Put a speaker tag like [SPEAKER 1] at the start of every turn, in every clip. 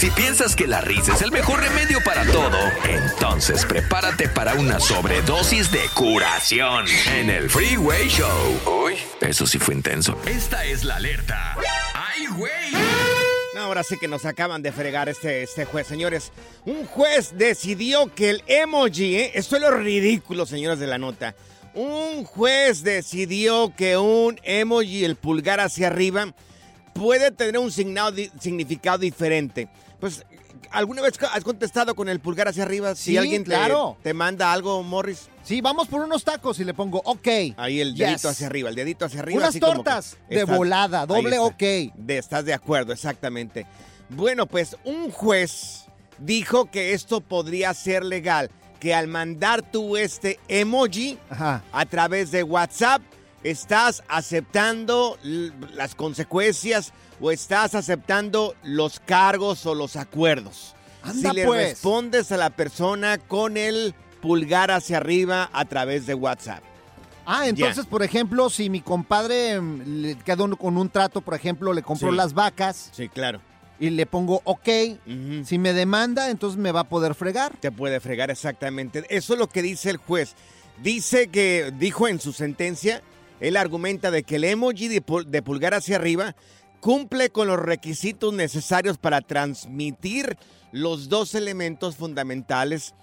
[SPEAKER 1] Si piensas que la risa es el mejor remedio para todo, entonces prepárate para una sobredosis de curación en el Freeway Show. Uy, eso sí fue intenso. Esta es la alerta. ¡Ay, güey!
[SPEAKER 2] No, ahora sí que nos acaban de fregar este, este juez, señores. Un juez decidió que el emoji, ¿eh? esto es lo ridículo, señores de la nota. Un juez decidió que un emoji, el pulgar hacia arriba, puede tener un signado significado diferente. Pues, ¿alguna vez has contestado con el pulgar hacia arriba? si
[SPEAKER 3] Sí,
[SPEAKER 2] alguien te,
[SPEAKER 3] claro.
[SPEAKER 2] te manda algo, Morris,
[SPEAKER 3] Sí, vamos por unos tacos y le pongo OK.
[SPEAKER 2] ahí el
[SPEAKER 3] Yes.
[SPEAKER 2] dedito hacia arriba, el dedito hacia arriba.
[SPEAKER 3] Unas
[SPEAKER 2] así como que
[SPEAKER 3] tortas de
[SPEAKER 2] estás-
[SPEAKER 3] volada, doble. OK.
[SPEAKER 2] De, estás de acuerdo, exactamente. Bueno, pues un juez dijo que esto podría ser legal, que al mandar tú este emoji
[SPEAKER 3] Ajá.
[SPEAKER 2] a través de WhatsApp, estás aceptando las consecuencias o estás aceptando los cargos o los acuerdos.
[SPEAKER 3] Anda,
[SPEAKER 2] si le
[SPEAKER 3] pues.
[SPEAKER 2] respondes a la persona con el pulgar hacia arriba a través de WhatsApp.
[SPEAKER 3] Ah, entonces, por ejemplo, si mi compadre mm, le quedó con un trato, por ejemplo, le compro
[SPEAKER 2] Sí.
[SPEAKER 3] las vacas
[SPEAKER 2] Sí, claro.
[SPEAKER 3] y le pongo OK, si me demanda, entonces me va a poder fregar.
[SPEAKER 2] Te puede fregar exactamente. Eso es lo que dice el juez. Dice que, dijo en su sentencia, él argumenta de que el emoji de, pul- de pulgar hacia arriba cumple con los requisitos necesarios para transmitir los dos elementos fundamentales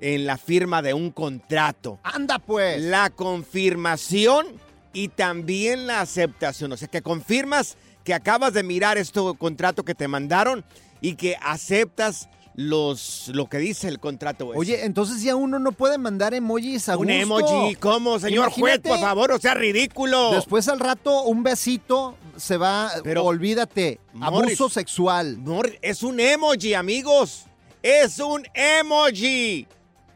[SPEAKER 2] en la firma de un contrato.
[SPEAKER 3] Anda, pues.
[SPEAKER 2] La confirmación y también la aceptación. O sea, que confirmas que acabas de mirar este contrato que te mandaron y que aceptas los, lo que dice el contrato. ese.
[SPEAKER 3] Oye, entonces ya uno no puede mandar emojis a
[SPEAKER 2] un
[SPEAKER 3] gusto.
[SPEAKER 2] emoji, ¿cómo, señor juez? Por favor, o sea, ridículo.
[SPEAKER 3] Después al rato un besito se va,
[SPEAKER 2] Pero,
[SPEAKER 3] olvídate,
[SPEAKER 2] Morris,
[SPEAKER 3] abuso sexual.
[SPEAKER 2] No, es un emoji, amigos. Es un emoji.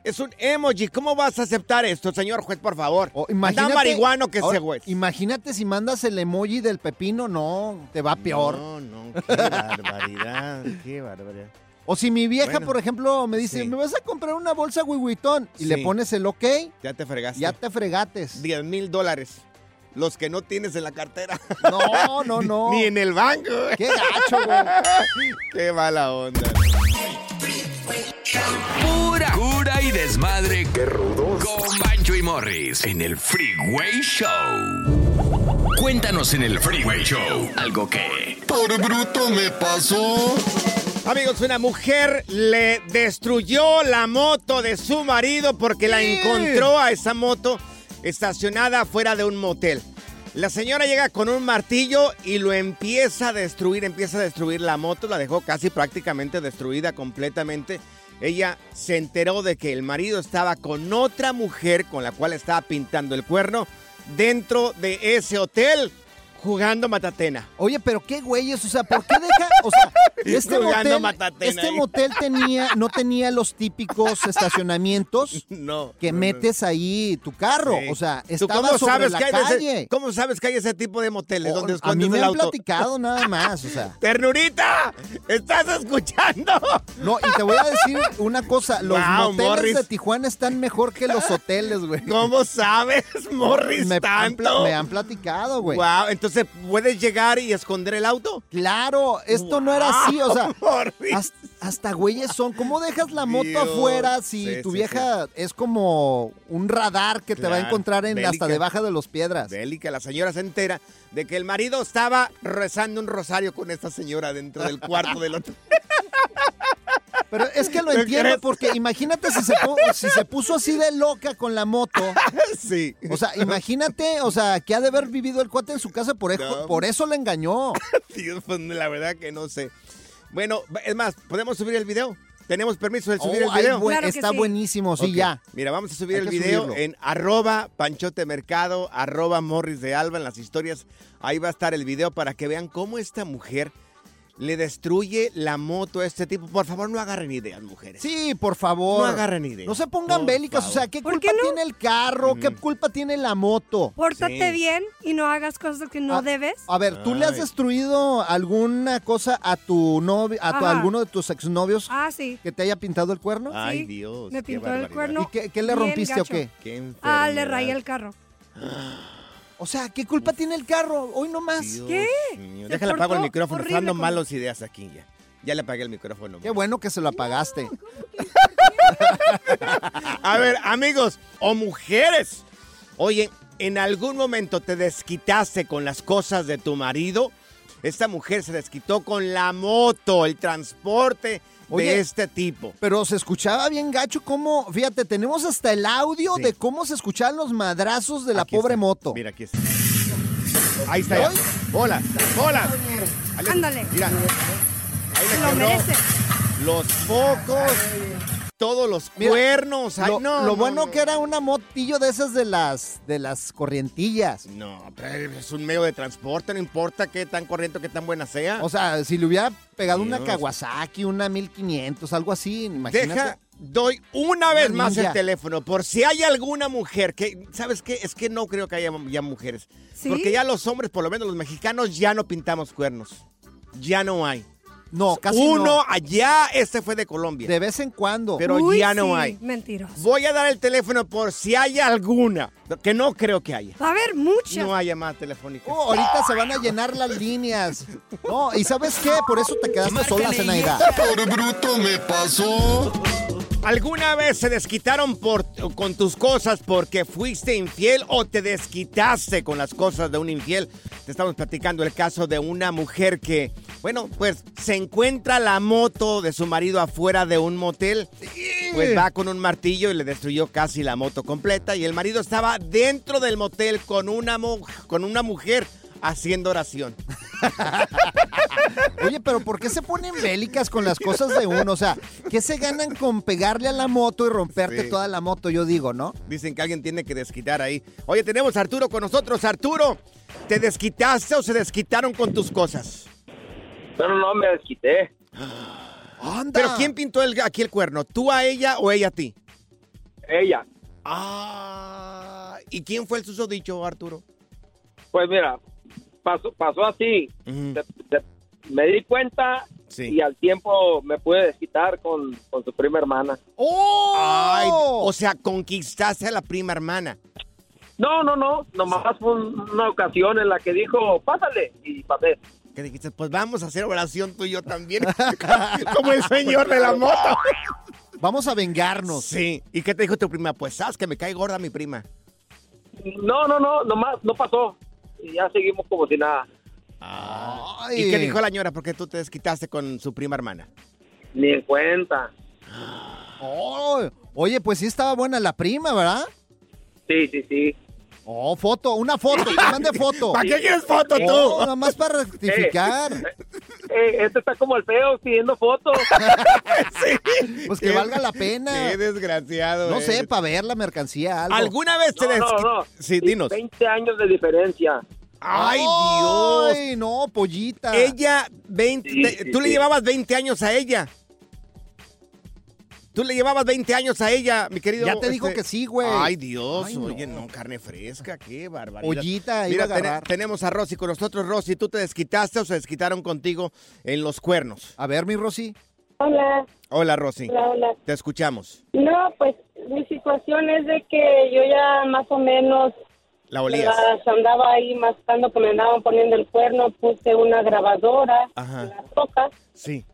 [SPEAKER 2] Es un emoji. ¿Cómo vas a aceptar esto, señor juez, por favor?
[SPEAKER 3] O
[SPEAKER 2] Anda
[SPEAKER 3] imagínate,
[SPEAKER 2] marihuano que
[SPEAKER 3] ahora,
[SPEAKER 2] ese juez.
[SPEAKER 3] Imagínate si mandas el emoji del pepino, no, te va peor.
[SPEAKER 2] No, no, qué barbaridad, qué barbaridad.
[SPEAKER 3] O si mi vieja,
[SPEAKER 2] Bueno,
[SPEAKER 3] por ejemplo, me dice,
[SPEAKER 2] sí.
[SPEAKER 3] ¿me vas a comprar una bolsa huihuitón? Y
[SPEAKER 2] Sí.
[SPEAKER 3] le pones el ok,
[SPEAKER 2] Ya te fregaste.
[SPEAKER 3] ya te fregates.
[SPEAKER 2] 10 mil dólares. Los que no tienes en la cartera.
[SPEAKER 3] No, no, no.
[SPEAKER 2] Ni en el banco.
[SPEAKER 3] Qué gacho, güey.
[SPEAKER 2] Qué mala onda.
[SPEAKER 1] Pura cura y desmadre. ¡Qué rudos! Con Bancho y Morris en el Freeway Show. Cuéntanos en el Freeway Show algo que...
[SPEAKER 4] Por bruto me pasó.
[SPEAKER 2] Amigos, una mujer le destruyó la moto de su marido porque la encontró a esa moto estacionada fuera de un motel. La señora llega con un martillo y lo empieza a destruir, empieza a destruir la moto, la dejó casi prácticamente destruida completamente. ella se enteró de que el marido estaba con otra mujer con la cual estaba pintando el cuerno dentro de ese hotel jugando matatena.
[SPEAKER 3] Oye, pero qué güeyes, o sea, ¿por qué deja? O sea, este
[SPEAKER 2] Jugando
[SPEAKER 3] motel,
[SPEAKER 2] matatena
[SPEAKER 3] este motel tenía, no tenía los típicos estacionamientos
[SPEAKER 2] No.
[SPEAKER 3] que
[SPEAKER 2] no, no.
[SPEAKER 3] metes ahí tu carro.
[SPEAKER 2] Sí.
[SPEAKER 3] O sea,
[SPEAKER 2] ¿Tú
[SPEAKER 3] estaba
[SPEAKER 2] cómo
[SPEAKER 3] sobre
[SPEAKER 2] sabes
[SPEAKER 3] la
[SPEAKER 2] que hay de ese-
[SPEAKER 3] calle.
[SPEAKER 2] ¿Cómo sabes que hay ese tipo de moteles
[SPEAKER 3] Oh,
[SPEAKER 2] donde
[SPEAKER 3] a mí me
[SPEAKER 2] el
[SPEAKER 3] han
[SPEAKER 2] auto?
[SPEAKER 3] platicado nada más, o sea.
[SPEAKER 2] ¡Ternurita! ¿Estás escuchando?
[SPEAKER 3] No, y te voy a decir una cosa, los
[SPEAKER 2] Wow,
[SPEAKER 3] moteles
[SPEAKER 2] Morris.
[SPEAKER 3] de Tijuana están mejor que los hoteles, güey.
[SPEAKER 2] ¿Cómo sabes, Morris,
[SPEAKER 3] me, han
[SPEAKER 2] tanto?
[SPEAKER 3] me han platicado, güey.
[SPEAKER 2] Wow, entonces puedes llegar y esconder el auto.
[SPEAKER 3] Claro, esto no era así, o sea, hasta, hasta güeyes son. ¿Cómo dejas la moto
[SPEAKER 2] Dios,
[SPEAKER 3] afuera si
[SPEAKER 2] sí,
[SPEAKER 3] tu
[SPEAKER 2] sí,
[SPEAKER 3] vieja es como un radar que te va a encontrar en
[SPEAKER 2] bélica.
[SPEAKER 3] hasta debajo de los piedras?
[SPEAKER 2] Bélica, la señora se entera de que el marido estaba rezando un rosario con esta señora dentro del cuarto del otro.
[SPEAKER 3] Pero es que lo
[SPEAKER 2] ¿Qué
[SPEAKER 3] entiendo porque imagínate si se, pu- si se puso así de loca con la moto.
[SPEAKER 2] sí.
[SPEAKER 3] O sea, imagínate, o sea, que ha de haber vivido el cuate en su casa, por,
[SPEAKER 2] No.
[SPEAKER 3] por eso le engañó.
[SPEAKER 2] Dios, pues, la verdad que no sé. Bueno, es más, ¿podemos subir el video? ¿Tenemos permiso de subir
[SPEAKER 3] Oh,
[SPEAKER 2] el video?
[SPEAKER 3] buen- está buenísimo, sí, ya.
[SPEAKER 2] Mira, vamos a subir
[SPEAKER 3] Hay
[SPEAKER 2] el video
[SPEAKER 3] subirlo.
[SPEAKER 2] en arroba panchote mercado, arroba morris de alba en las historias. Ahí va a estar el video para que vean cómo esta mujer le destruye la moto a este tipo. Por favor, no agarren ideas, mujeres.
[SPEAKER 3] Sí, por favor.
[SPEAKER 2] No agarren ideas.
[SPEAKER 3] No se pongan
[SPEAKER 2] Por
[SPEAKER 3] bélicas, o sea, ¿qué culpa tiene el carro? ¿Qué culpa tiene la moto?
[SPEAKER 5] Pórtate
[SPEAKER 2] Sí.
[SPEAKER 5] bien y no hagas cosas que no
[SPEAKER 3] Ah,
[SPEAKER 5] debes.
[SPEAKER 3] A ver, ¿tú le has destruido alguna cosa a tu novio, a tu, alguno de tus exnovios
[SPEAKER 5] Ah, sí.
[SPEAKER 3] que te haya pintado el cuerno?
[SPEAKER 2] Ay,
[SPEAKER 5] Sí,
[SPEAKER 2] Dios.
[SPEAKER 5] me
[SPEAKER 2] qué
[SPEAKER 5] pintó el cuerno.
[SPEAKER 3] ¿Y qué, qué le rompiste o qué?
[SPEAKER 2] Qué
[SPEAKER 5] Ah, le rayé el carro.
[SPEAKER 3] O sea, ¿qué culpa tiene el carro? Hoy nomás.
[SPEAKER 2] Dios
[SPEAKER 5] ¿Qué?
[SPEAKER 2] mío. Déjale apago el micrófono. Están dando
[SPEAKER 5] con-
[SPEAKER 2] malas ideas aquí ya. Ya le apagué el micrófono.
[SPEAKER 3] Qué bueno que se lo apagaste.
[SPEAKER 2] A ver, amigos o mujeres. Oye, ¿en algún momento te desquitaste con las cosas de tu marido? Esta mujer se desquitó con la moto, el transporte
[SPEAKER 3] Oye,
[SPEAKER 2] de este tipo.
[SPEAKER 3] Pero se escuchaba bien gacho cómo, fíjate, tenemos hasta el audio
[SPEAKER 2] Sí.
[SPEAKER 3] de cómo se escuchaban los madrazos de la
[SPEAKER 2] Aquí
[SPEAKER 3] pobre
[SPEAKER 2] está.
[SPEAKER 3] moto.
[SPEAKER 2] Mira, aquí está. Ahí está ya. Hola, hola.
[SPEAKER 5] Ándale.
[SPEAKER 2] Mira. Ahí le
[SPEAKER 5] Lo merece.
[SPEAKER 2] Los focos, todos los
[SPEAKER 3] Mira,
[SPEAKER 2] cuernos. Ay,
[SPEAKER 3] Lo,
[SPEAKER 2] no,
[SPEAKER 3] lo
[SPEAKER 2] no,
[SPEAKER 3] bueno
[SPEAKER 2] no.
[SPEAKER 3] que era una motillo de esas de las de las corrientillas.
[SPEAKER 2] No, pero es un medio de transporte, no importa qué tan corriente, qué tan buena sea.
[SPEAKER 3] O sea, si le hubiera pegado una. Kawasaki, una 1500, algo así, imagínate.
[SPEAKER 2] Deja, doy una vez más
[SPEAKER 3] ninja.
[SPEAKER 2] el teléfono por si hay alguna mujer que, ¿sabes qué? Es que no creo que haya ya mujeres.
[SPEAKER 5] ¿Sí?
[SPEAKER 2] Porque ya los hombres, por lo menos los mexicanos, ya no pintamos cuernos. Ya no hay.
[SPEAKER 3] No, casi
[SPEAKER 2] Uno
[SPEAKER 3] no.
[SPEAKER 2] allá, este fue de Colombia.
[SPEAKER 3] De vez en cuando.
[SPEAKER 2] pero
[SPEAKER 5] Uy,
[SPEAKER 2] ya no
[SPEAKER 5] sí,
[SPEAKER 2] hay.
[SPEAKER 5] Mentiroso.
[SPEAKER 2] Voy a dar el teléfono por si hay alguna, que no creo que haya.
[SPEAKER 5] Va a haber muchas.
[SPEAKER 2] No haya más telefónicas.
[SPEAKER 3] Oh, ahorita se van a llenar las líneas. No, y ¿sabes qué? Por eso te quedaste sola, Zenaida.
[SPEAKER 4] Por bruto me pasó.
[SPEAKER 2] ¿Alguna vez se desquitaron por, con tus cosas porque fuiste infiel o te desquitaste con las cosas de un infiel? Te estamos platicando el caso de una mujer que, bueno, pues se encuentra la moto de su marido afuera de un motel. Pues va con un martillo y le destruyó casi la moto completa. Y el marido estaba dentro del motel con una, con una mujer haciendo oración.
[SPEAKER 3] Oye, pero ¿por qué se ponen bélicas con las cosas de uno? O sea, ¿qué se ganan con pegarle a la moto y romperte
[SPEAKER 2] Sí.
[SPEAKER 3] toda la moto? Yo digo, ¿no?
[SPEAKER 2] Dicen que alguien tiene que desquitar ahí. Oye, tenemos a Arturo con nosotros. Arturo, ¿te desquitaste o se desquitaron con tus cosas?
[SPEAKER 6] Pero no me desquité.
[SPEAKER 3] ¡Anda!
[SPEAKER 2] ¿Pero quién pintó el- aquí el cuerno? ¿Tú a ella o ella a ti?
[SPEAKER 6] Ella.
[SPEAKER 2] Ah, ¿y quién fue el susodicho, Arturo?
[SPEAKER 6] Pues mira, pasó, pasó así. De- de- me di cuenta
[SPEAKER 2] Sí.
[SPEAKER 6] y al tiempo me pude desquitar con, con su prima hermana.
[SPEAKER 3] ¡Oh!
[SPEAKER 2] Ay, o sea, conquistaste a la prima hermana.
[SPEAKER 6] No, no, no. Nomás fue un- una ocasión en la que dijo, pásale. Y pasé.
[SPEAKER 2] ¿Qué dijiste? Pues vamos a hacer oración tú y yo también. Como el señor de la moto.
[SPEAKER 3] Vamos a vengarnos.
[SPEAKER 2] Sí. ¿Y qué te dijo tu prima? Pues sabes que me cae gorda mi prima.
[SPEAKER 6] No, no, no. Nomás no pasó. Y ya seguimos como si nada.
[SPEAKER 3] Ay.
[SPEAKER 2] ¿Y qué dijo la señora? Porque tú te desquitaste con su prima hermana.
[SPEAKER 6] Ni en cuenta.
[SPEAKER 3] Oh, oye, pues sí estaba buena la prima, ¿verdad?
[SPEAKER 6] Sí, sí, sí.
[SPEAKER 3] Oh, foto, una foto, que mande foto.
[SPEAKER 2] ¿Para qué quieres foto tú?
[SPEAKER 3] Oh, nada más para rectificar.
[SPEAKER 6] eh, este está como el feo pidiendo fotos.
[SPEAKER 3] Pues que valga la pena.
[SPEAKER 2] Qué desgraciado.
[SPEAKER 3] No sé,
[SPEAKER 2] eres.
[SPEAKER 3] para ver la mercancía, algo.
[SPEAKER 2] ¿Alguna vez te
[SPEAKER 6] No, no.
[SPEAKER 2] Sí, dinos.
[SPEAKER 6] 20 años de diferencia.
[SPEAKER 2] ¡Ay, Dios!
[SPEAKER 3] Ay, no, pollita.
[SPEAKER 2] Ella, 20,
[SPEAKER 6] Sí, sí,
[SPEAKER 2] tú le
[SPEAKER 6] sí.
[SPEAKER 2] llevabas 20 años a ella. Tú le llevabas 20 años a ella, mi querido.
[SPEAKER 3] Ya te dijo
[SPEAKER 2] este-
[SPEAKER 3] que sí, güey.
[SPEAKER 2] Ay, Dios.
[SPEAKER 3] Ay, no.
[SPEAKER 2] Oye, no, carne fresca, qué barbaridad.
[SPEAKER 3] Pollita, iba
[SPEAKER 2] Mira,
[SPEAKER 3] a
[SPEAKER 2] ten-
[SPEAKER 3] agarrar.
[SPEAKER 2] tenemos a Rosy con nosotros. Rosy, ¿tú te desquitaste o se desquitaron contigo en los cuernos?
[SPEAKER 3] A ver, mi Rosy.
[SPEAKER 7] Hola,
[SPEAKER 2] Hola, Rosy.
[SPEAKER 7] hola, hola.
[SPEAKER 2] Te escuchamos.
[SPEAKER 7] No, pues mi situación es de que yo ya más o menos
[SPEAKER 2] La olías.
[SPEAKER 7] andaba ahí mascando que me andaban poniendo el cuerno, puse una grabadora
[SPEAKER 2] Ajá.
[SPEAKER 7] en las tocas,
[SPEAKER 2] Sí.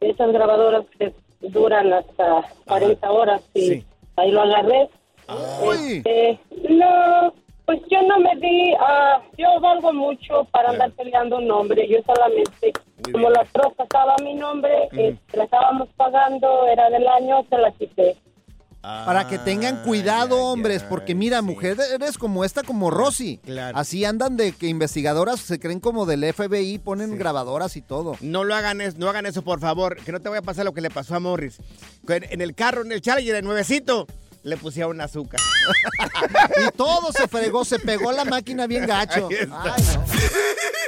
[SPEAKER 7] esas grabadoras que duran hasta 40 horas y
[SPEAKER 2] Sí.
[SPEAKER 7] ahí lo agarré.
[SPEAKER 3] Uy.
[SPEAKER 7] Este, no, pues yo no me di, ah, yo valgo mucho para andar peleando un nombre, yo solamente, como la troca estaba mi nombre, eh, la estábamos pagando, era del año, se la quité.
[SPEAKER 3] Para que tengan cuidado, hombres, porque mira,
[SPEAKER 2] sí.
[SPEAKER 3] mujer, eres como esta, como Rosy.
[SPEAKER 2] Claro.
[SPEAKER 3] Así andan de que investigadoras se creen como del FBI, ponen
[SPEAKER 2] Sí.
[SPEAKER 3] grabadoras y todo.
[SPEAKER 2] No lo hagan, no hagan eso, por favor. Que no te vaya a pasar lo que le pasó a Morris. En, el carro, en el Challenger, el nuevecito, le pusieron azúcar.
[SPEAKER 3] Y todo se fregó, se pegó la máquina bien gacho. Ay, no.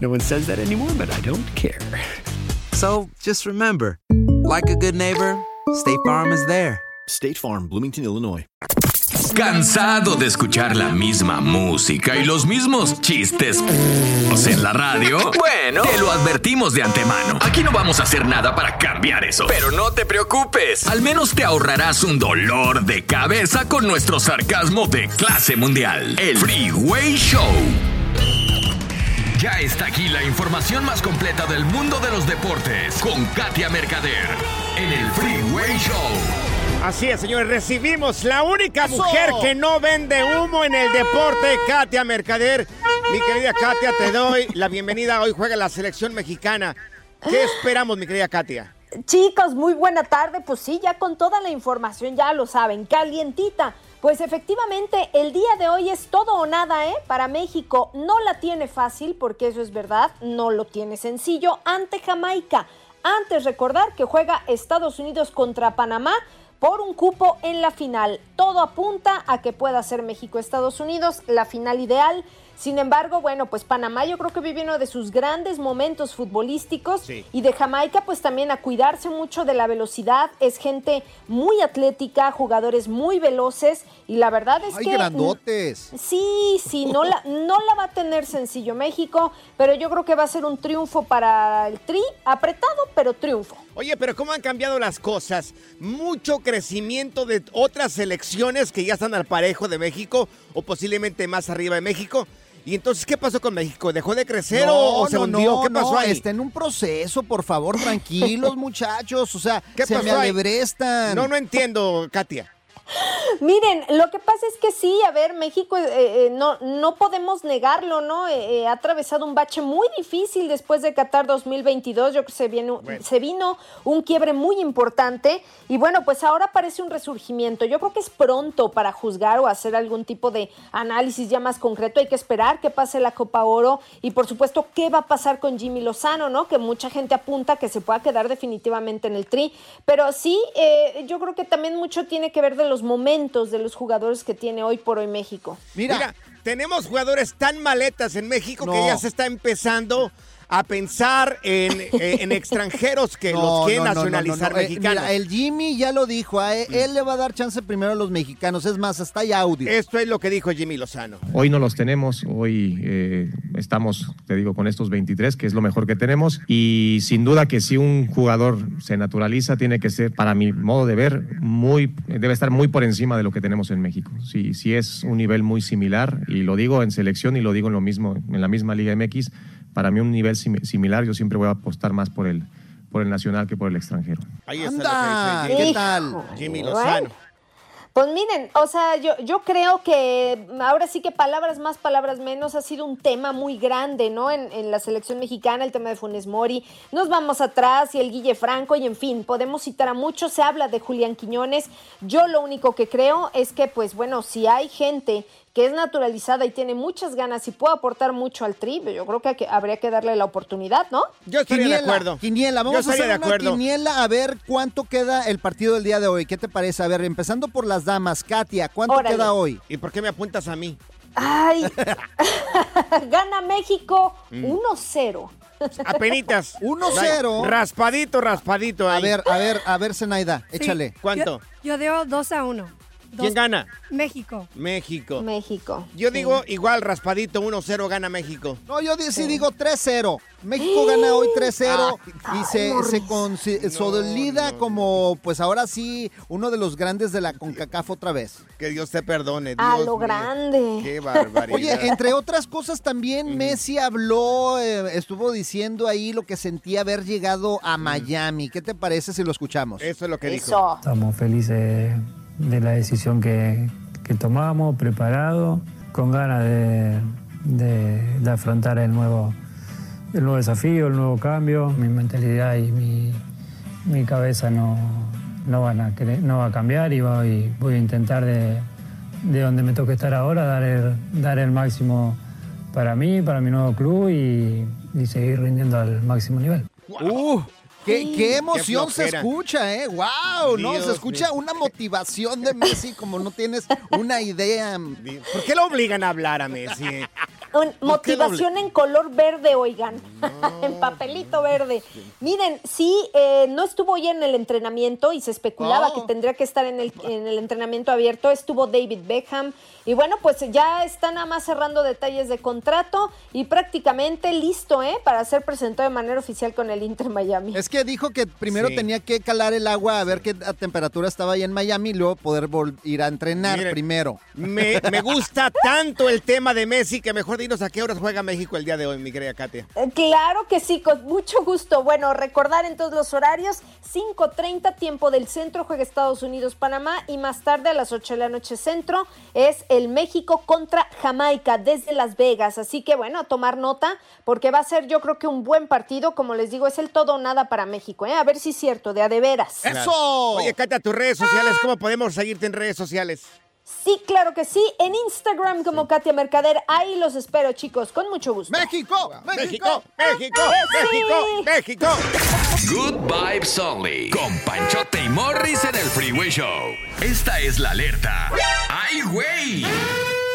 [SPEAKER 8] no one says that anymore, but I don't care.
[SPEAKER 9] So just remember, like a good neighbor, State Farm is there.
[SPEAKER 10] State Farm, Bloomington, Illinois.
[SPEAKER 1] ¿Cansado de escuchar la misma música y los mismos chistes en la radio? Bueno, te lo advertimos de antemano. Aquí no vamos a hacer nada para cambiar eso. Pero no te preocupes. Al menos te ahorrarás un dolor de cabeza con nuestro sarcasmo de clase mundial. El Freeway Show. Ya está aquí la información más completa del mundo de los deportes con Katia Mercader en el Freeway Show.
[SPEAKER 2] Así es, señores, recibimos la única mujer que no vende humo en el deporte, Katia Mercader. Mi querida Katia, te doy la bienvenida. Hoy juega la selección mexicana. ¿Qué esperamos, mi querida Katia?
[SPEAKER 11] Chicos, muy buena tarde. Pues sí, ya con toda la información, ya lo saben, calientita. Pues efectivamente, el día de hoy es todo o nada, ¿eh? Para México no la tiene fácil, porque eso es verdad, no lo tiene sencillo ante Jamaica. Antes recordar que juega Estados Unidos contra Panamá por un cupo en la final. Todo apunta a que pueda ser México-Estados Unidos la final ideal. Sin embargo, bueno, pues Panamá yo creo que vive uno de sus grandes momentos futbolísticos
[SPEAKER 12] Sí.
[SPEAKER 11] y de Jamaica pues también a cuidarse mucho de la velocidad. Es gente muy atlética, jugadores muy veloces y la verdad es
[SPEAKER 3] Ay,
[SPEAKER 11] que...
[SPEAKER 3] grandotes.
[SPEAKER 11] Sí, sí, no la, no la va a tener sencillo México, pero yo creo que va a ser un triunfo para el Tri, apretado, pero triunfo.
[SPEAKER 2] Oye, pero ¿cómo han cambiado las cosas? Mucho crecimiento de otras selecciones que ya están al parejo de México o posiblemente más arriba de México. Y entonces, ¿qué pasó con México? ¿Dejó de crecer o, o se
[SPEAKER 3] no,
[SPEAKER 2] hundió?
[SPEAKER 3] no,
[SPEAKER 2] ¿Qué pasó ahí?
[SPEAKER 3] Está en un proceso, por favor, tranquilos, muchachos. O sea,
[SPEAKER 2] ¿Qué
[SPEAKER 3] se
[SPEAKER 2] pasó
[SPEAKER 3] me
[SPEAKER 2] ahí? No, no entiendo, Katia.
[SPEAKER 11] Miren, lo que pasa es que sí, a ver, México eh, eh, no, no podemos negarlo, ¿no? Eh, eh, ha atravesado un bache muy difícil después de Qatar 2022. Yo creo que se, viene,
[SPEAKER 12] Bueno.
[SPEAKER 11] se vino un quiebre muy importante y bueno, pues ahora parece un resurgimiento. Yo creo que es pronto para juzgar o hacer algún tipo de análisis ya más concreto. Hay que esperar que pase la Copa Oro y por supuesto qué va a pasar con Jimmy Lozano, ¿no? Que mucha gente apunta que se pueda quedar definitivamente en el tri. Pero sí, eh, yo creo que también mucho tiene que ver de los momentos de los jugadores que tiene hoy por hoy México.
[SPEAKER 2] Mira, tenemos jugadores tan maletas en México que ya se está empezando a pensar en, eh, en extranjeros que los quieren nacionalizar
[SPEAKER 3] no, no. Eh,
[SPEAKER 2] mexicanos.
[SPEAKER 3] mira, el Jimmy ya lo dijo, él, él le va a dar chance primero a los mexicanos. Es más, hasta hay audio.
[SPEAKER 2] Esto es lo que dijo Jimmy Lozano.
[SPEAKER 12] Hoy no los tenemos, hoy eh, estamos, te digo, con estos 23, que es lo mejor que tenemos. Y sin duda que si un jugador se naturaliza, tiene que ser, para mi modo de ver, muy, debe estar muy por encima de lo que tenemos en México. Si, si es un nivel muy similar, y lo digo en selección y lo digo en, lo mismo, en la misma Liga MX, para mí un nivel sim- similar, yo siempre voy a apostar más por el, por el nacional que por el extranjero.
[SPEAKER 2] Ahí
[SPEAKER 3] Anda,
[SPEAKER 2] está lo que dice
[SPEAKER 3] ¿qué
[SPEAKER 2] Jimmy,
[SPEAKER 3] tal?
[SPEAKER 2] Jimmy. Lozano.
[SPEAKER 11] Pues miren, o sea, yo, yo creo que ahora sí que palabras más, palabras menos ha sido un tema muy grande, ¿no? En, en la selección mexicana, el tema de Funes Mori. Nos vamos atrás y el Guille Franco y en fin, podemos citar a muchos. Se habla de Julián Quiñones. Yo lo único que creo es que, pues bueno, si hay gente que es naturalizada y tiene muchas ganas y puede aportar mucho al tri, yo creo que, habría que darle la oportunidad, ¿no?
[SPEAKER 2] Yo estaría de
[SPEAKER 3] Quiniela,
[SPEAKER 2] acuerdo.
[SPEAKER 3] Quiniela, vamos
[SPEAKER 2] Yo
[SPEAKER 3] a hacer
[SPEAKER 2] de
[SPEAKER 3] una
[SPEAKER 2] acuerdo.
[SPEAKER 3] quiniela a ver cuánto queda el partido del día de hoy. ¿Qué te parece? A ver, empezando por las damas. Katia, ¿cuánto
[SPEAKER 11] Órale.
[SPEAKER 3] queda hoy?
[SPEAKER 2] ¿Y por qué me apuntas a mí?
[SPEAKER 11] Ay, gana México
[SPEAKER 2] Mm.
[SPEAKER 11] 1-0.
[SPEAKER 2] Apenitas.
[SPEAKER 3] 1-0.
[SPEAKER 2] Raspadito, raspadito.
[SPEAKER 3] A ver, a ver, a ver, Zenaida, échale.
[SPEAKER 2] ¿Cuánto?
[SPEAKER 5] Yo digo 2 a 1.
[SPEAKER 2] ¿Quién gana?
[SPEAKER 5] México.
[SPEAKER 2] México.
[SPEAKER 11] México.
[SPEAKER 2] Yo digo igual, raspadito, 1-0 gana México.
[SPEAKER 3] No, yo di- sí digo 3-0. México gana hoy 3-0 y se, se consolida como, pues ahora sí, uno de los grandes de la CONCACAF otra vez.
[SPEAKER 2] Que Dios te perdone.
[SPEAKER 11] A
[SPEAKER 2] Dios
[SPEAKER 11] lo
[SPEAKER 2] mío.
[SPEAKER 11] grande.
[SPEAKER 2] Qué barbaridad.
[SPEAKER 3] Oye, entre otras cosas también Messi habló, eh, estuvo diciendo ahí lo que sentía haber llegado a Miami. ¿Qué te parece si lo escuchamos?
[SPEAKER 2] Eso es lo que
[SPEAKER 11] Eso.
[SPEAKER 13] Estamos felices de la decisión que, que tomamos, preparados, con ganas de, de- de afrontar el nuevo, el nuevo desafío, el nuevo cambio. Mi mentalidad y mi, mi cabeza no, no, van a no va a cambiar y voy, voy a intentar de, de donde me toque estar ahora, dar el, dar el máximo para mí, para mi nuevo club y, y seguir rindiendo al máximo nivel.
[SPEAKER 3] ¡Uh! Qué, qué emoción
[SPEAKER 2] Qué
[SPEAKER 3] se escucha, ¿eh? ¡Wow! ¿no? Se escucha una motivación de Messi como no tienes una idea.
[SPEAKER 2] ¿Por qué lo obligan a hablar a Messi?
[SPEAKER 11] Un-
[SPEAKER 2] ¿Por qué
[SPEAKER 11] motivación en color verde, oigan. en papelito verde. Miren, sí, eh, no estuvo hoy en el entrenamiento y se especulaba
[SPEAKER 3] Oh.
[SPEAKER 11] que tendría que estar en el, en el entrenamiento abierto. Estuvo David Beckham. Y bueno, pues ya está nada más cerrando detalles de contrato y prácticamente listo, ¿eh? Para ser presentado de manera oficial con el Inter Miami.
[SPEAKER 3] Es que dijo que primero
[SPEAKER 2] Sí.
[SPEAKER 3] tenía que calar el agua a ver qué temperatura estaba ahí en Miami y luego poder ir a entrenar
[SPEAKER 2] Miren.
[SPEAKER 3] primero.
[SPEAKER 2] Me, me gusta tanto el tema de Messi que mejor dinos a qué horas juega México el día de hoy, mi querida Katia.
[SPEAKER 11] Eh, Claro que sí, con mucho gusto. Bueno, recordar entonces los horarios, 5.30 tiempo del centro, juega Estados Unidos, Panamá y más tarde a las 8 de la noche centro es el México contra Jamaica desde Las Vegas. Así que bueno, a tomar nota porque va a ser yo creo que un buen partido, como les digo, es el todo o nada para México, ¿eh? A ver si es cierto, de a de veras.
[SPEAKER 2] Claro. Oye, Katia, tus redes sociales, ¿cómo podemos seguirte en redes sociales?
[SPEAKER 11] Sí, claro que sí, en Instagram como Katia Mercader, ahí los espero chicos, con mucho gusto.
[SPEAKER 3] ¡México!
[SPEAKER 2] México, México, México, México.
[SPEAKER 1] Good Vibes Only. Con Panchote y Morris en el Freeway Show. Esta es la alerta. ¡Ay, güey!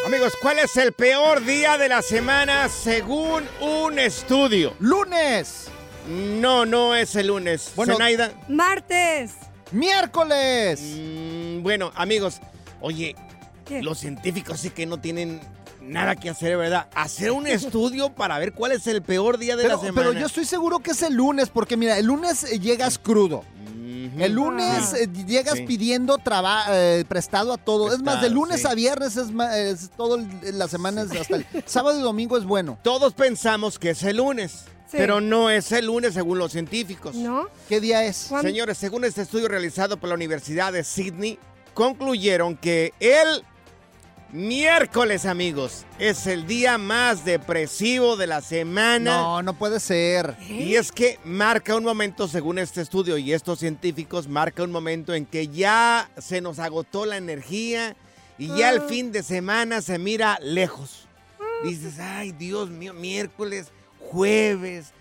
[SPEAKER 2] Amigos, ¿cuál es el peor día de la semana según un estudio?
[SPEAKER 3] ¡Lunes!
[SPEAKER 2] No, no es el lunes.
[SPEAKER 3] Bueno,
[SPEAKER 2] Zenaida.
[SPEAKER 5] Martes.
[SPEAKER 3] ¡Miércoles!
[SPEAKER 2] Mm, bueno, amigos, oye,
[SPEAKER 5] ¿Qué?
[SPEAKER 2] los científicos sí que no tienen nada que hacer, ¿verdad? Hacer un estudio para ver cuál es el peor día de
[SPEAKER 3] Pero,
[SPEAKER 2] la semana.
[SPEAKER 3] pero yo estoy seguro que es el lunes, porque mira, el lunes eh, llegas crudo. El lunes
[SPEAKER 2] Sí.
[SPEAKER 3] eh, llegas
[SPEAKER 2] Sí.
[SPEAKER 3] pidiendo traba- eh, prestado a todo. es más, de lunes
[SPEAKER 2] sí.
[SPEAKER 3] a viernes es, ma- es todo el- la semana, es hasta el sábado y domingo es bueno.
[SPEAKER 2] Todos pensamos que es el lunes,
[SPEAKER 5] Sí.
[SPEAKER 2] pero no es el lunes según los científicos.
[SPEAKER 5] ¿No?
[SPEAKER 3] ¿Qué día es?
[SPEAKER 5] ¿Cuándo?
[SPEAKER 2] Señores, según este estudio realizado por la Universidad de Sydney, concluyeron que el miércoles, amigos, es el día más depresivo de la semana.
[SPEAKER 3] No, no puede ser.
[SPEAKER 2] Y es que marca un momento, según este estudio y estos científicos, marca un momento en que ya se nos agotó la energía y ya el fin de semana se mira lejos. Dices, ay, Dios mío, miércoles, jueves,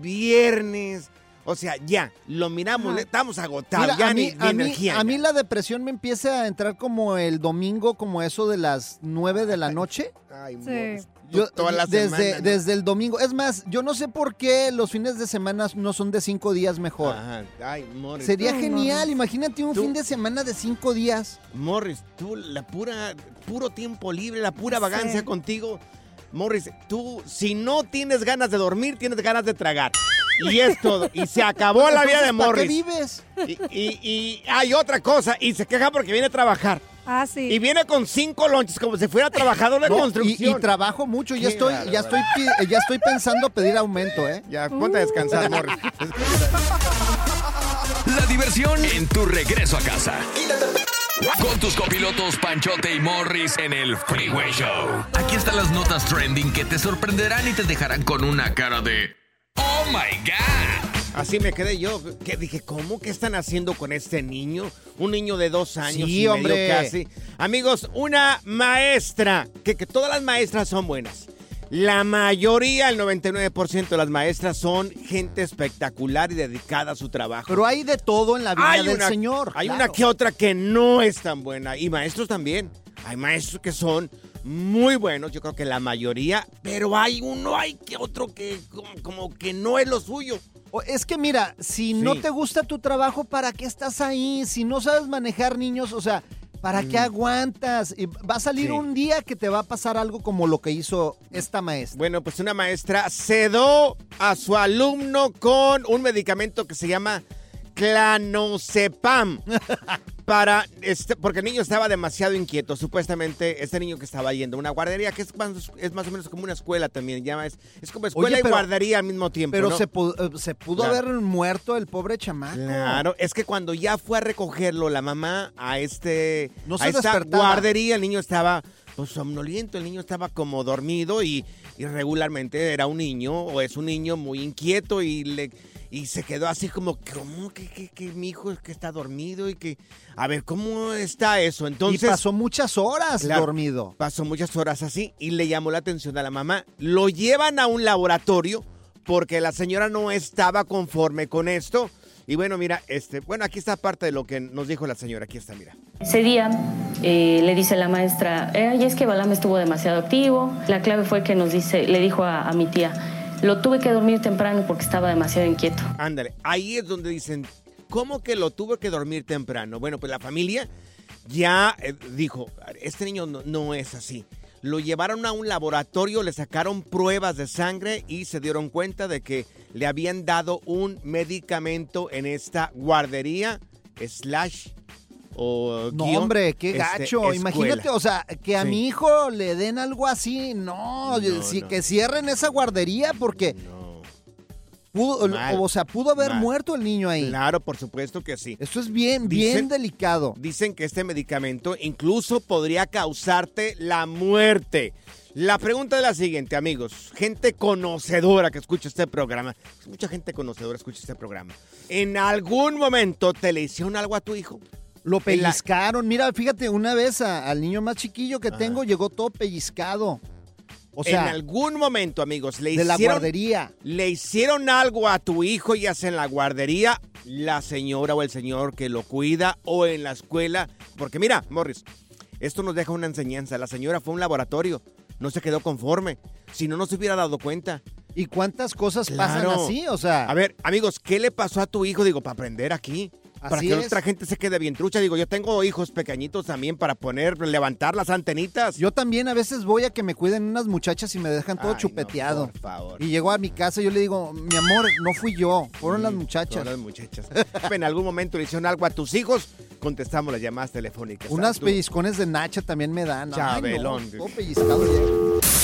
[SPEAKER 2] viernes. O sea, ya, lo miramos, estamos agotados,
[SPEAKER 3] Mira,
[SPEAKER 2] ya
[SPEAKER 3] a,
[SPEAKER 2] ni,
[SPEAKER 3] mí,
[SPEAKER 2] ni
[SPEAKER 3] a, mí,
[SPEAKER 2] energía.
[SPEAKER 3] a mí la depresión me empieza a entrar como el domingo, como eso de las 9 de la noche.
[SPEAKER 2] Ay,
[SPEAKER 5] Sí.
[SPEAKER 3] Yo,
[SPEAKER 2] toda la
[SPEAKER 3] desde,
[SPEAKER 2] semana, ¿no?
[SPEAKER 3] desde el domingo. Es más, yo no sé por qué los fines de semana no son de cinco días mejor.
[SPEAKER 2] Ajá, ay, Morris.
[SPEAKER 3] Sería
[SPEAKER 5] Ay,
[SPEAKER 3] genial,
[SPEAKER 5] Morris.
[SPEAKER 3] imagínate un
[SPEAKER 2] Tú-
[SPEAKER 3] fin de semana de cinco días.
[SPEAKER 2] Morris, tú, la pura, puro tiempo libre, la pura vagancia
[SPEAKER 5] Sí.
[SPEAKER 2] contigo. Morris, tú, si no tienes ganas de dormir, tienes ganas de tragar. Y es todo. Y se acabó la vida de
[SPEAKER 3] Entonces, ¿para qué
[SPEAKER 2] Morris.
[SPEAKER 3] vives?
[SPEAKER 2] Y, y- y hay otra cosa, y se queja porque viene a trabajar.
[SPEAKER 5] Ah, sí.
[SPEAKER 2] Y viene con cinco lonches, como si fuera trabajador de
[SPEAKER 3] No,
[SPEAKER 2] construcción.
[SPEAKER 3] y trabajo mucho, ya estoy, ya estoy, pi- ya estoy pensando pedir aumento, ¿eh?
[SPEAKER 2] Ya, ponte a descansar, Morris.
[SPEAKER 1] La diversión en tu regreso a casa. Con tus copilotos Panchote y Morris en el Freeway Show. Aquí están las notas trending que te sorprenderán y te dejarán con una cara de ¡Oh my God!
[SPEAKER 2] Así me quedé yo, que dije, ¿cómo que están haciendo con este niño? Un niño de dos años
[SPEAKER 3] Sí,
[SPEAKER 2] y medio
[SPEAKER 3] hombre.
[SPEAKER 2] casi. Amigos, una maestra, que, que todas las maestras son buenas. La mayoría, el 99% de las maestras son gente espectacular y dedicada a su trabajo.
[SPEAKER 3] Pero hay de todo en la vida
[SPEAKER 2] hay
[SPEAKER 3] del
[SPEAKER 2] una,
[SPEAKER 3] Señor.
[SPEAKER 2] Hay
[SPEAKER 3] claro.
[SPEAKER 2] una que otra que no es tan buena. Y maestros también. Hay maestros que son muy buenos, yo creo que la mayoría, pero hay uno, hay que otro que como, como que no es lo suyo.
[SPEAKER 3] Es que mira, si no te gusta tu trabajo, ¿para qué estás ahí? Si no sabes manejar niños, o sea, ¿para qué
[SPEAKER 2] Mm.
[SPEAKER 3] aguantas? Y va a salir
[SPEAKER 2] Sí.
[SPEAKER 3] un día que te va a pasar algo como lo que hizo esta maestra.
[SPEAKER 2] Bueno, pues una maestra sedó a su alumno con un medicamento que se llama clanozepam. Para este, porque el niño estaba demasiado inquieto. Supuestamente, este niño que estaba yendo a una guardería, que es más, es más o menos como una escuela también. Ya es, es como escuela
[SPEAKER 3] Oye,
[SPEAKER 2] y guardería al mismo tiempo.
[SPEAKER 3] Pero
[SPEAKER 2] ¿no?
[SPEAKER 3] se, pu- eh, se pudo
[SPEAKER 2] Claro.
[SPEAKER 3] haber muerto el pobre chamaco.
[SPEAKER 2] Claro, es que cuando ya fue a recogerlo la mamá a este
[SPEAKER 3] No se
[SPEAKER 2] a esta guardería, el niño estaba pues somnoliento, el niño estaba como dormido y, y regularmente era un niño o es un niño muy inquieto y le y se quedó así como ¿cómo que, que, que mi hijo es que está dormido y que a ver cómo está eso? Entonces
[SPEAKER 3] y pasó muchas horas
[SPEAKER 2] Claro.
[SPEAKER 3] dormido.
[SPEAKER 2] Pasó muchas horas así y le llamó la atención a la mamá. Lo llevan a un laboratorio porque la señora no estaba conforme con esto. Y bueno, mira, este, bueno, aquí está parte de lo que nos dijo la señora. Aquí está, mira.
[SPEAKER 14] Ese día eh, le dice la maestra, "Eh, ay, es que Balam estuvo demasiado activo. La clave fue que nos dice, le dijo a, a mi tía, lo tuve que dormir temprano porque estaba demasiado inquieto.
[SPEAKER 2] Ándale, ahí es donde dicen, ¿cómo que lo tuvo que dormir temprano? Bueno, pues la familia ya eh, dijo, este niño no, no es así. Lo llevaron a un laboratorio, le sacaron pruebas de sangre y se dieron cuenta de que le habían dado un medicamento en esta guardería slash o
[SPEAKER 3] No,
[SPEAKER 2] guion,
[SPEAKER 3] hombre, qué
[SPEAKER 2] este,
[SPEAKER 3] gacho. Imagínate, o sea, que a
[SPEAKER 2] Sí.
[SPEAKER 3] mi hijo le den algo así. No,
[SPEAKER 2] No,
[SPEAKER 3] si-
[SPEAKER 2] no.
[SPEAKER 3] que cierren esa guardería porque pudo,
[SPEAKER 2] Mal,
[SPEAKER 3] o sea, pudo haber
[SPEAKER 2] mal.
[SPEAKER 3] muerto el niño ahí.
[SPEAKER 2] Claro, por supuesto que sí.
[SPEAKER 3] Esto es bien, bien delicado.
[SPEAKER 2] Dicen que este medicamento incluso podría causarte la muerte. La pregunta es la siguiente, amigos. Gente conocedora que escucha este programa. Mucha gente conocedora escucha este programa. ¿En algún momento te le hicieron algo a tu hijo?
[SPEAKER 3] Lo
[SPEAKER 2] la-
[SPEAKER 3] pellizcaron. Mira, fíjate, una vez a- al niño más chiquillo que tengo llegó todo pellizcado. O sea,
[SPEAKER 2] en algún momento, amigos, le
[SPEAKER 3] de la
[SPEAKER 2] hicieron,
[SPEAKER 3] guardería.
[SPEAKER 2] le hicieron algo a tu hijo, ya sea en la guardería, la señora o el señor que lo cuida, o en la escuela. Porque mira, Morris, esto nos deja una enseñanza. La señora fue a un laboratorio, no se quedó conforme. Si no, no se hubiera dado cuenta.
[SPEAKER 3] ¿Y cuántas cosas pasan así? O sea,
[SPEAKER 2] A ver, amigos, ¿qué le pasó a tu hijo? Digo, para aprender aquí. Para
[SPEAKER 3] Así
[SPEAKER 2] que
[SPEAKER 3] es.
[SPEAKER 2] otra gente se quede bien trucha. Digo, yo tengo hijos pequeñitos también para poner, levantar las antenitas.
[SPEAKER 3] yo también a veces voy a que me cuiden unas muchachas y me dejan todo
[SPEAKER 2] Ay, no,
[SPEAKER 3] chupeteado.
[SPEAKER 2] por favor.
[SPEAKER 3] Y llego a mi casa y yo le digo, mi amor, no fui yo, fueron las muchachas.
[SPEAKER 2] son las muchachas. en algún momento le hicieron algo a tus hijos, contestamos las llamadas telefónicas.
[SPEAKER 3] Unas pellizcones de Nacha también me dan. Ay, no,
[SPEAKER 2] Chabelón.
[SPEAKER 3] todo pellizcado ya.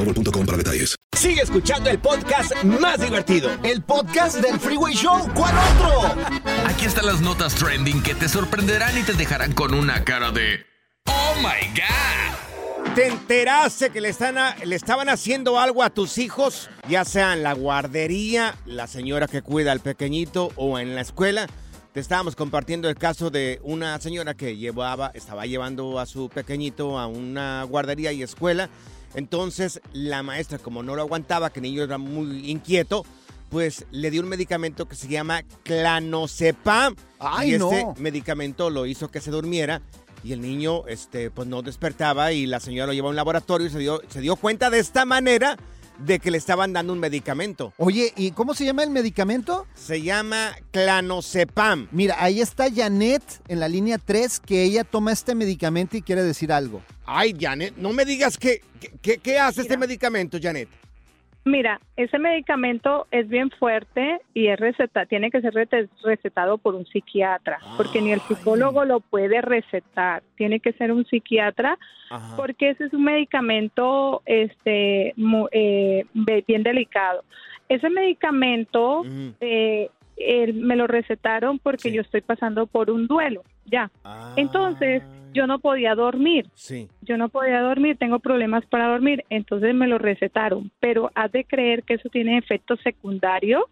[SPEAKER 15] boostmobile.com para detalles.
[SPEAKER 2] Sigue escuchando el podcast más divertido.
[SPEAKER 3] El podcast del Freeway Show. ¿Cuál otro?
[SPEAKER 1] Aquí están las notas trending que te sorprenderán y te dejarán con una cara de ¡Oh my God!
[SPEAKER 2] ¿Te enteraste que le, están a- le estaban haciendo algo a tus hijos? Ya sea en la guardería, la señora que cuida al pequeñito o en la escuela. Te estábamos compartiendo el caso de una señora que llevaba, estaba llevando a su pequeñito a una guardería y escuela. Entonces la maestra, como no lo aguantaba, que el niño era muy inquieto, pues le dio un medicamento que se llama clanozepam.
[SPEAKER 3] Ay,
[SPEAKER 2] y este
[SPEAKER 3] no.
[SPEAKER 2] medicamento lo hizo que se durmiera y el niño este, pues no despertaba y la señora lo llevó a un laboratorio y se dio, se dio cuenta de esta manera de que le estaban dando un medicamento.
[SPEAKER 3] Oye, ¿y cómo se llama el medicamento?
[SPEAKER 2] Se llama clanozepam.
[SPEAKER 3] Mira, ahí está Janet en la línea 3, que ella toma este medicamento y quiere decir algo.
[SPEAKER 2] Ay, Janet, no me digas que, que- que- qué hace este medicamento, Janet.
[SPEAKER 16] Mira, ese medicamento es bien fuerte y es receta, tiene que ser recetado por un psiquiatra, porque ni el psicólogo lo puede recetar, tiene que ser un psiquiatra, porque ese es un medicamento este eh, bien delicado. Ese medicamento eh, me lo recetaron porque yo estoy pasando por un duelo, ya. Entonces yo no podía dormir
[SPEAKER 2] Sí.
[SPEAKER 16] yo no podía dormir, tengo problemas para dormir, entonces me lo recetaron, pero has de creer que eso tiene efectos secundarios.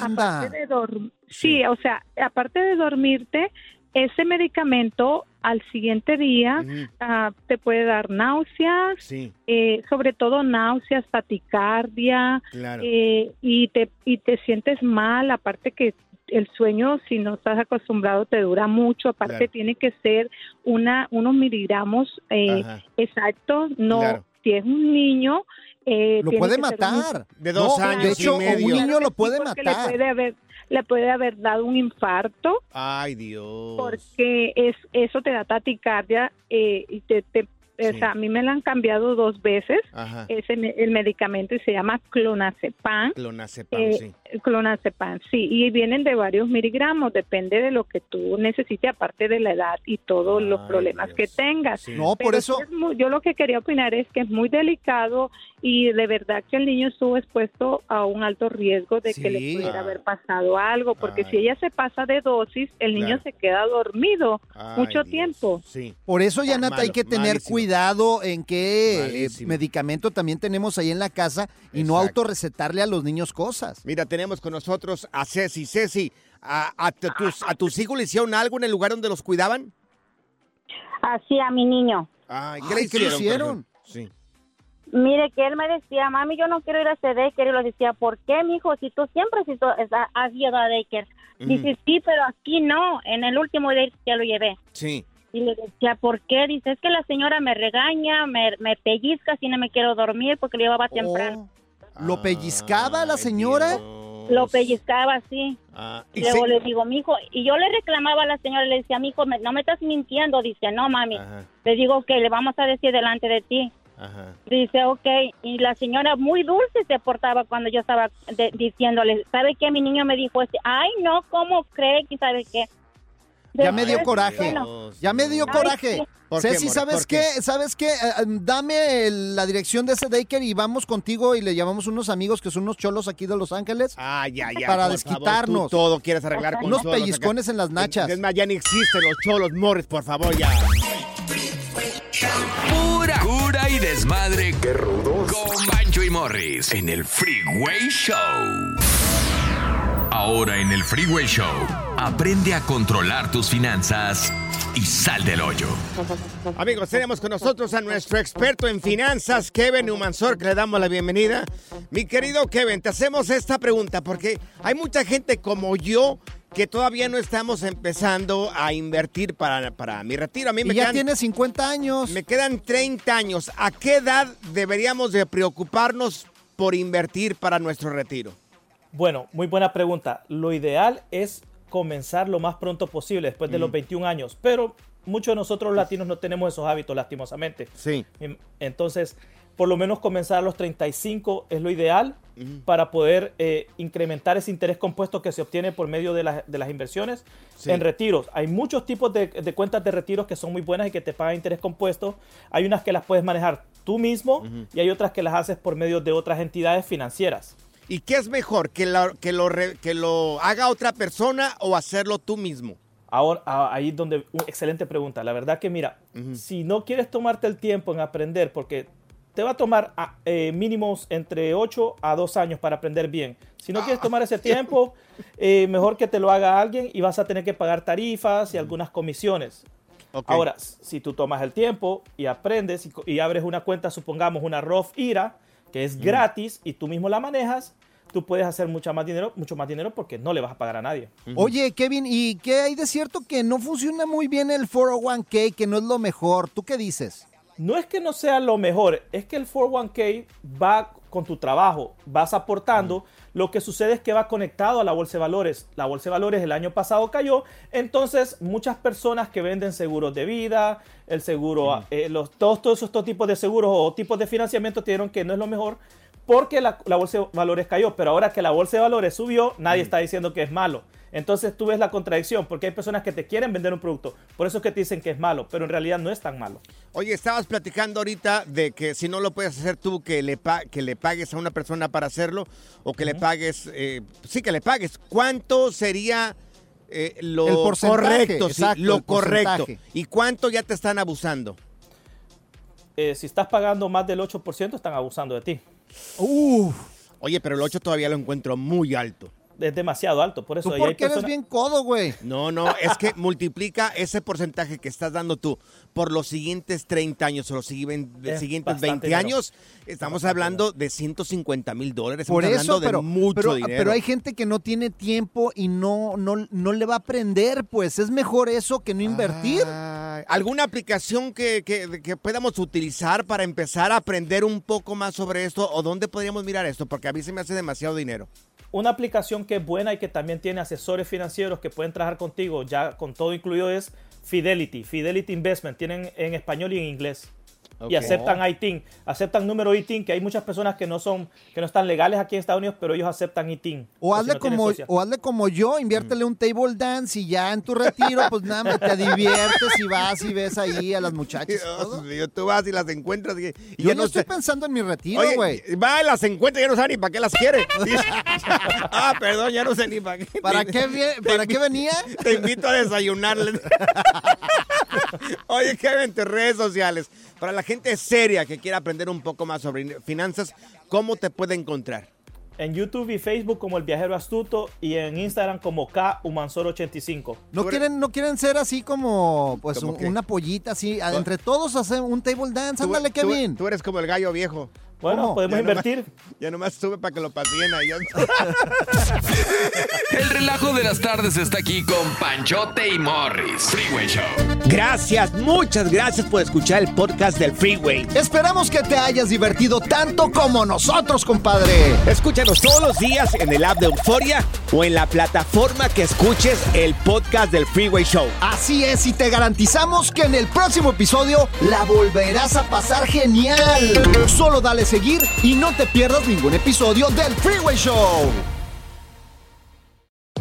[SPEAKER 16] Aparte de dorm- sí, o sea, aparte de dormirte, ese medicamento al siguiente día ah, te puede dar náuseas,
[SPEAKER 2] Sí.
[SPEAKER 16] eh, sobre todo náuseas, taticardia,
[SPEAKER 2] Claro.
[SPEAKER 16] eh, y te y te sientes mal, aparte que el sueño, si no estás acostumbrado, te dura mucho. Aparte,
[SPEAKER 17] Claro.
[SPEAKER 16] tiene que ser una unos miligramos eh, exactos. No,
[SPEAKER 17] Claro.
[SPEAKER 16] si es un niño, eh,
[SPEAKER 3] Lo
[SPEAKER 16] tiene
[SPEAKER 3] puede
[SPEAKER 16] que ser
[SPEAKER 3] matar.
[SPEAKER 16] un-
[SPEAKER 2] De dos
[SPEAKER 3] No,
[SPEAKER 2] años
[SPEAKER 3] de hecho,
[SPEAKER 2] y medio.
[SPEAKER 3] un niño lo puede matar.
[SPEAKER 16] Le puede haber, le puede haber dado un infarto
[SPEAKER 2] Ay, Dios.
[SPEAKER 16] porque es eso te da taquicardia eh, y te, te- o sea, a mí me la han cambiado dos veces
[SPEAKER 2] Ajá.
[SPEAKER 16] ese me- el medicamento y se llama clonazepam
[SPEAKER 2] Clonazepam,
[SPEAKER 16] eh,
[SPEAKER 2] sí.
[SPEAKER 16] clonazepam, sí, y vienen de varios miligramos, depende de lo que tú necesites, aparte de la edad y todos los problemas que tengas.
[SPEAKER 3] No, por eso-
[SPEAKER 16] es muy- yo lo que quería opinar es que es muy delicado y de verdad que el niño estuvo expuesto a un alto riesgo de que le pudiera haber pasado algo, porque si ella se pasa de dosis, el niño
[SPEAKER 3] Claro.
[SPEAKER 16] se queda dormido
[SPEAKER 3] Ay,
[SPEAKER 16] mucho
[SPEAKER 3] Dios.
[SPEAKER 16] tiempo.
[SPEAKER 2] Sí.
[SPEAKER 3] Por eso, Janet, hay que tener
[SPEAKER 2] malísimo.
[SPEAKER 3] Cuidado en qué eh,
[SPEAKER 2] Malísimo.
[SPEAKER 3] medicamento también tenemos ahí en la casa y no autorrecetarle a los niños cosas.
[SPEAKER 2] Mira, tenemos con nosotros a Ceci. Ceci, ¿a, a tu- tus, ¿a tus hijos le hicieron algo en el lugar donde los cuidaban?
[SPEAKER 17] Así a mi niño.
[SPEAKER 2] Ay, ¿qué
[SPEAKER 3] Ay,
[SPEAKER 2] le
[SPEAKER 3] ¿qué le
[SPEAKER 2] hicieron? Sí.
[SPEAKER 17] Mire que él me decía, mami, yo no quiero ir a ese daycare. Y lo decía, ¿por qué, mijo? Si tú siempre si tú has- ido a daycare.
[SPEAKER 2] Ujú.
[SPEAKER 17] Dice, sí, pero aquí no. En el último daycare ya lo llevé.
[SPEAKER 2] Sí.
[SPEAKER 17] Y le decía, ¿por qué? Dice, es que la señora me regaña, me, me pellizca si no me quiero dormir porque le llevaba temprano.
[SPEAKER 3] ¿Lo pellizcaba la señora?
[SPEAKER 17] Lo pellizcaba así.
[SPEAKER 2] Ah,
[SPEAKER 17] Y luego
[SPEAKER 2] se-
[SPEAKER 17] le digo, mijo, y yo le reclamaba a la señora, le decía, mijo, me- no me estás mintiendo. Dice, no, mami. Le digo que le vamos a decir delante de ti. Dice, ok, y la señora muy dulce se portaba cuando yo estaba de- diciéndole, ¿sabe qué? Mi niño me dijo, este, ay, no, ¿cómo cree que sabe qué?
[SPEAKER 3] Ya me dio coraje.
[SPEAKER 17] bueno,
[SPEAKER 3] Ya me dio coraje.
[SPEAKER 17] sí.
[SPEAKER 2] ¿Por qué,
[SPEAKER 3] Ceci? ¿sabes
[SPEAKER 2] ¿Por
[SPEAKER 3] qué?
[SPEAKER 2] qué?
[SPEAKER 3] ¿Sabes qué? Eh, dame la dirección de ese daycare y vamos contigo y le llamamos unos amigos que son unos cholos aquí de Los Ángeles.
[SPEAKER 2] Ah, ya, ya.
[SPEAKER 3] Para
[SPEAKER 2] favor,
[SPEAKER 3] desquitarnos.
[SPEAKER 2] tú todo quieres arreglar con
[SPEAKER 3] Unos
[SPEAKER 2] cholos acá.
[SPEAKER 3] pellizcones en las nachas.
[SPEAKER 2] Es más, ya ni existen los cholos, Morris, por favor, ya.
[SPEAKER 1] Pura cura y desmadre. Qué rudos. Con Bancho y Morris en el Freeway Show. Ahora en el Freeway Show, aprende a controlar tus finanzas y sal del hoyo.
[SPEAKER 2] Amigos, tenemos con nosotros a nuestro experto en finanzas, Kevin Humansor, que le damos la bienvenida. Mi querido Kevin, te hacemos esta pregunta porque hay mucha gente como yo que todavía no estamos empezando a invertir para, para mi retiro. A mí
[SPEAKER 3] Y
[SPEAKER 2] me
[SPEAKER 3] ya
[SPEAKER 2] quedan,
[SPEAKER 3] tiene 50 años.
[SPEAKER 2] me quedan 30 años. ¿A qué edad deberíamos de preocuparnos por invertir para nuestro retiro?
[SPEAKER 18] Bueno, muy buena pregunta. Lo ideal es comenzar lo más pronto posible, después de los 21 años, pero muchos de nosotros los latinos no tenemos esos hábitos, lastimosamente.
[SPEAKER 2] Sí.
[SPEAKER 18] Entonces, por lo menos comenzar a los 35 es lo ideal para poder eh, incrementar ese interés compuesto que se obtiene por medio de, las- de las inversiones
[SPEAKER 2] Sí.
[SPEAKER 18] en retiros. Hay muchos tipos de, de cuentas de retiros que son muy buenas y que te pagan interés compuesto. Hay unas que las puedes manejar tú mismo y hay otras que las haces por medio de otras entidades financieras.
[SPEAKER 2] ¿Y qué es mejor? ¿Que lo, que lo, re- que lo haga otra persona o hacerlo tú mismo?
[SPEAKER 18] Ahora, ah, ahí es donde, una excelente pregunta. La verdad que mira, si no quieres tomarte el tiempo en aprender, porque te va a tomar ah, eh, mínimos entre 8 a 2 años para aprender bien. Si no quieres tomar ese tiempo, eh, mejor que te lo haga alguien y vas a tener que pagar tarifas y algunas comisiones. Ahora, si tú tomas el tiempo y aprendes y, y abres una cuenta, supongamos una Roth IRA, que es gratis y tú mismo la manejas, tú puedes hacer mucho más dinero, mucho más dinero porque no le vas a pagar a nadie.
[SPEAKER 3] Oye, Kevin, ¿y qué hay de cierto que no funciona muy bien el 401k, que no es lo mejor? ¿Tú qué dices?
[SPEAKER 18] No es que no sea lo mejor, es que el 401k va con tu trabajo, vas aportando. Lo que sucede es que va conectado a la bolsa de valores. La bolsa de valores el año pasado cayó, entonces muchas personas que venden seguros de vida, el seguro, eh, los, todos, todos esos tipos de seguros o tipos de financiamiento te dieron que no es lo mejor porque la, la bolsa de valores cayó. Pero ahora que la bolsa de valores subió, nadie está diciendo que es malo. Entonces tú ves la contradicción, porque hay personas que te quieren vender un producto, por eso es que te dicen que es malo, pero en realidad no es tan malo.
[SPEAKER 2] Oye, estabas platicando ahorita de que si no lo puedes hacer tú, que le, pa- que le pagues a una persona para hacerlo o que le pagues, eh, sí, que le pagues. ¿Cuánto sería eh, lo
[SPEAKER 3] El porcentaje,
[SPEAKER 2] correcto? sí, lo
[SPEAKER 3] el
[SPEAKER 2] correcto. ¿Y cuánto ya te están abusando?
[SPEAKER 18] Eh, si estás pagando más del 8%, están abusando de ti.
[SPEAKER 2] Oye, pero el 8 todavía lo encuentro muy alto.
[SPEAKER 18] Es demasiado alto, por eso.
[SPEAKER 3] Tú
[SPEAKER 18] y hay
[SPEAKER 3] porque eres bien codo, güey.
[SPEAKER 2] No, no, es que multiplica ese porcentaje que estás dando tú por los siguientes 30 años o los siguientes
[SPEAKER 18] bastante
[SPEAKER 2] 20
[SPEAKER 18] dinero.
[SPEAKER 2] años. Estamos hablando de 150 mil dólares.
[SPEAKER 3] Por
[SPEAKER 2] Estamos
[SPEAKER 3] eso,
[SPEAKER 2] hablando
[SPEAKER 3] pero,
[SPEAKER 2] de mucho
[SPEAKER 3] pero,
[SPEAKER 2] dinero.
[SPEAKER 3] pero hay gente que no tiene tiempo y no, no, no le va a aprender, pues es mejor eso que no invertir.
[SPEAKER 2] Ay, ¿Alguna aplicación que, que- que podamos utilizar para empezar a aprender un poco más sobre esto? ¿O dónde podríamos mirar esto? Porque a mí se me hace demasiado dinero.
[SPEAKER 18] Una aplicación que es buena y que también tiene asesores financieros que pueden trabajar contigo, ya con todo incluido, es Fidelity. Fidelity Investment. Tienen en español y en inglés. Y aceptan ITIN, aceptan número ITIN, que hay muchas personas que no son, que no están legales aquí en Estados Unidos, pero ellos aceptan ITIN.
[SPEAKER 3] O
[SPEAKER 18] si
[SPEAKER 3] hazle,
[SPEAKER 18] no
[SPEAKER 3] como, o hazle como yo, inviértele un table dance y ya en tu retiro, pues nada, más te diviertes y vas y ves ahí a las muchachas.
[SPEAKER 2] Dios mío, tú vas y las encuentras y, y
[SPEAKER 3] Yo
[SPEAKER 2] ya
[SPEAKER 3] no estoy
[SPEAKER 2] sé-
[SPEAKER 3] pensando en mi retiro, güey.
[SPEAKER 2] va y las encuentra y ya no sabe ni para qué las quiere. ah, perdón, ya no sé ni para qué.
[SPEAKER 3] ¿Para qué, ¿Para qué venía?
[SPEAKER 2] Te invito a desayunarle. Oye, Kevin, tus redes sociales. Para la gente seria que quiera aprender un poco más sobre finanzas, ¿cómo te puede encontrar?
[SPEAKER 18] En YouTube y Facebook como El Viajero Astuto y en Instagram como K Humansor85.
[SPEAKER 3] ¿No quieren, ¿No quieren ser así como pues una pollita así? Entre todos hacer un table dance. Ándale,
[SPEAKER 2] Tú-
[SPEAKER 3] Kevin.
[SPEAKER 2] Tú, eres como el gallo viejo.
[SPEAKER 18] Bueno, podemos
[SPEAKER 2] Ya
[SPEAKER 18] invertir.
[SPEAKER 2] Nomás, ya nomás sube para que lo pasen ahí.
[SPEAKER 1] El relajo de las tardes está aquí con Panchote y Morris. Freeway Show.
[SPEAKER 2] Gracias, muchas gracias por escuchar el podcast del Freeway.
[SPEAKER 3] Esperamos que te hayas divertido tanto como nosotros, compadre.
[SPEAKER 2] Escúchanos todos los días en el app de Euforia o en la plataforma que escuches el podcast del Freeway Show.
[SPEAKER 3] Así es, y te garantizamos que en el próximo episodio la volverás a pasar genial. Solo dale y no te pierdas ningún episodio del Freeway Show.